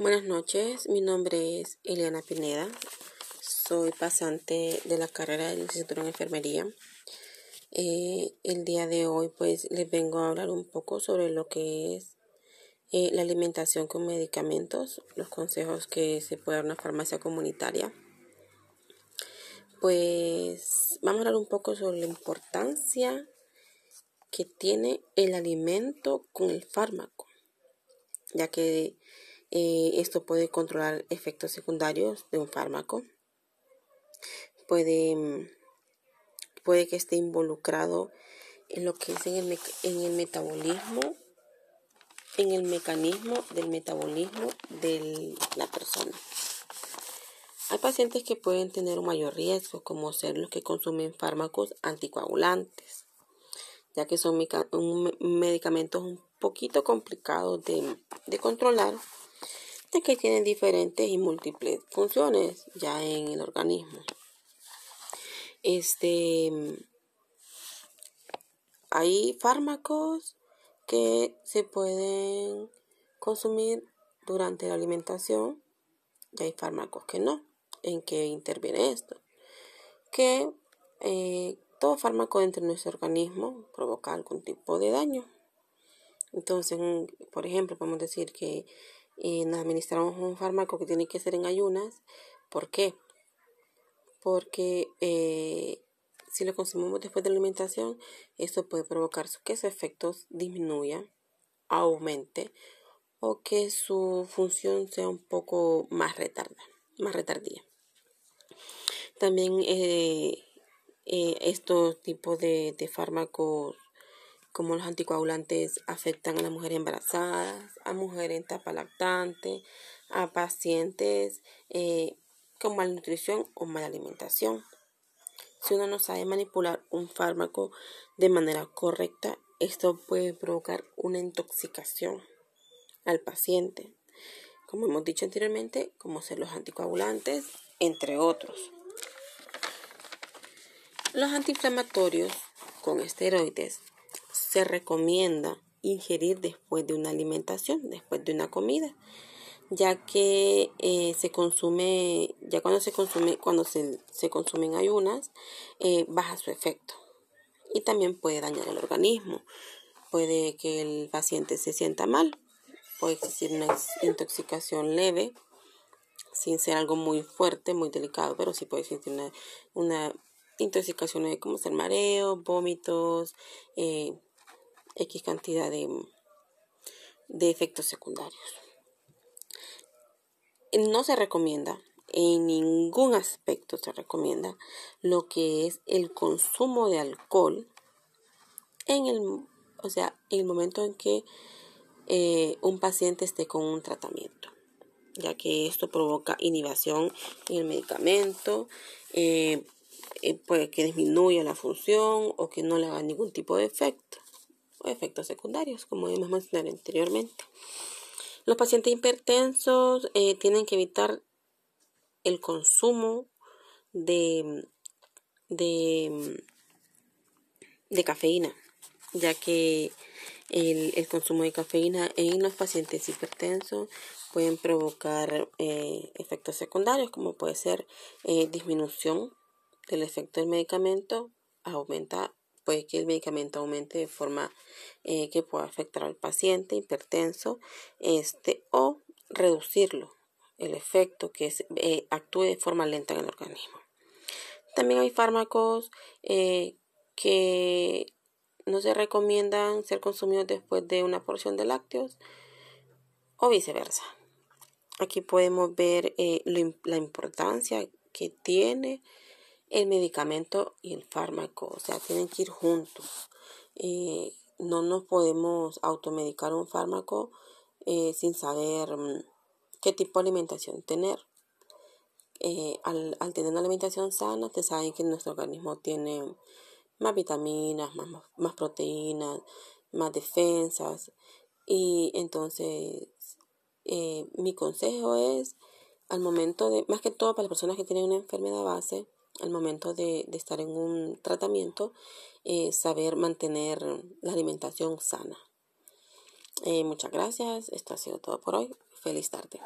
Buenas noches, mi nombre es Eliana Pineda, soy pasante de la carrera de licenciatura en enfermería. Eh, el día de hoy pues les vengo a hablar un poco sobre lo que es eh, la alimentación con medicamentos, los consejos que se puede dar una farmacia comunitaria. Pues vamos a hablar un poco sobre la importancia que tiene el alimento con el fármaco, ya que eh, esto puede controlar efectos secundarios de un fármaco. Puede, mm, puede que esté involucrado en lo que es en el, en el metabolismo, en el mecanismo del metabolismo de la persona. Hay pacientes que pueden tener un mayor riesgo, como ser los que consumen fármacos anticoagulantes, ya que son medicamentos un poquito complicados de, de controlar que tienen diferentes y múltiples funciones ya en el organismo. Este hay fármacos que se pueden consumir durante la alimentación y hay fármacos que no. ¿En qué interviene esto? Que eh, todo fármaco dentro de nuestro organismo provoca algún tipo de daño. Entonces, por ejemplo, podemos decir que y nos administramos un fármaco que tiene que ser en ayunas. ¿Por qué? Porque eh, si lo consumimos después de la alimentación, esto puede provocar que su efecto disminuya, aumente o que su función sea un poco más retardada, más retardía. También eh, eh, estos tipos de fármacos como los anticoagulantes afectan a las mujeres embarazadas, a mujeres en etapa lactante, a pacientes eh, con malnutrición o mala alimentación. Si uno no sabe manipular un fármaco de manera correcta, esto puede provocar una intoxicación al paciente, como hemos dicho anteriormente, como ser los anticoagulantes, entre otros. Los antiinflamatorios con esteroides se recomienda ingerir después de una alimentación, después de una comida, ya que eh, se consume, ya cuando se consume, cuando se, se consumen ayunas, eh, baja su efecto y también puede dañar el organismo. Puede que el paciente se sienta mal, puede existir una intoxicación leve, sin ser algo muy fuerte, muy delicado, pero sí puede existir una, una intoxicación leve como ser mareo, vómitos, eh, X cantidad de, de efectos secundarios. No se recomienda, en ningún aspecto se recomienda lo que es el consumo de alcohol en el, o sea, en el momento en que eh, un paciente esté con un tratamiento, ya que esto provoca inhibición en el medicamento, eh, eh, puede que disminuya la función o que no le haga ningún tipo de efecto o efectos secundarios, como hemos mencionado anteriormente. Los pacientes hipertensos eh, tienen que evitar el consumo de, de, de cafeína, ya que el, el, consumo de cafeína en los pacientes hipertensos pueden provocar eh, efectos secundarios, como puede ser eh, disminución del efecto del medicamento, aumenta puede que el medicamento aumente de forma eh, que pueda afectar al paciente hipertenso este, o reducirlo, el efecto que eh, actúe de forma lenta en el organismo. También hay fármacos eh, que no se recomiendan ser consumidos después de una porción de lácteos o viceversa. Aquí podemos ver la importancia que tiene el medicamento y el fármaco, o sea, tienen que ir juntos. Eh, no nos podemos automedicar un fármaco eh, sin saber mm, qué tipo de alimentación tener. Eh, al, tener una alimentación sana, te saben que nuestro organismo tiene más vitaminas, más, más proteínas, más defensas. Y entonces, mi consejo es, al momento de, más que todo para las personas que tienen una enfermedad base, al momento de, estar en un tratamiento, eh, saber mantener la alimentación sana. Eh, muchas gracias. Esto ha sido todo por hoy. Feliz tarde.